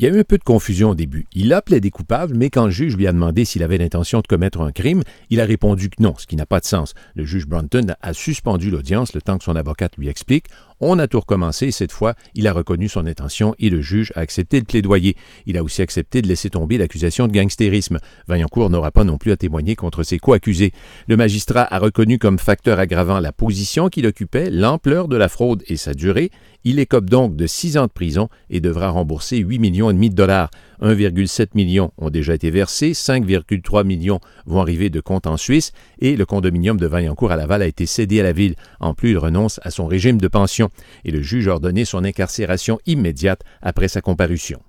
Il y a eu un peu de confusion au début. Il a plaidé coupable, mais quand le juge lui a demandé s'il avait l'intention de commettre un crime, il a répondu que non, ce qui n'a pas de sens. Le juge Brunton a suspendu l'audience le temps que son avocate lui explique. On a tout recommencé et cette fois, il a reconnu son intention et le juge a accepté de plaidoyer. Il a aussi accepté de laisser tomber l'accusation de gangstérisme. Vaillancourt n'aura pas non plus à témoigner contre ses co-accusés. Le magistrat a reconnu comme facteur aggravant la position qu'il occupait, l'ampleur de la fraude et sa durée. Il écope donc de six ans de prison et devra rembourser 8 millions et demi de dollars. 1,7 million ont déjà été versés, 5,3 millions vont arriver de comptes en Suisse et le condominium de Vaillancourt à Laval a été cédé à la ville. En plus, il renonce à son régime de pension et le juge a ordonné son incarcération immédiate après sa comparution.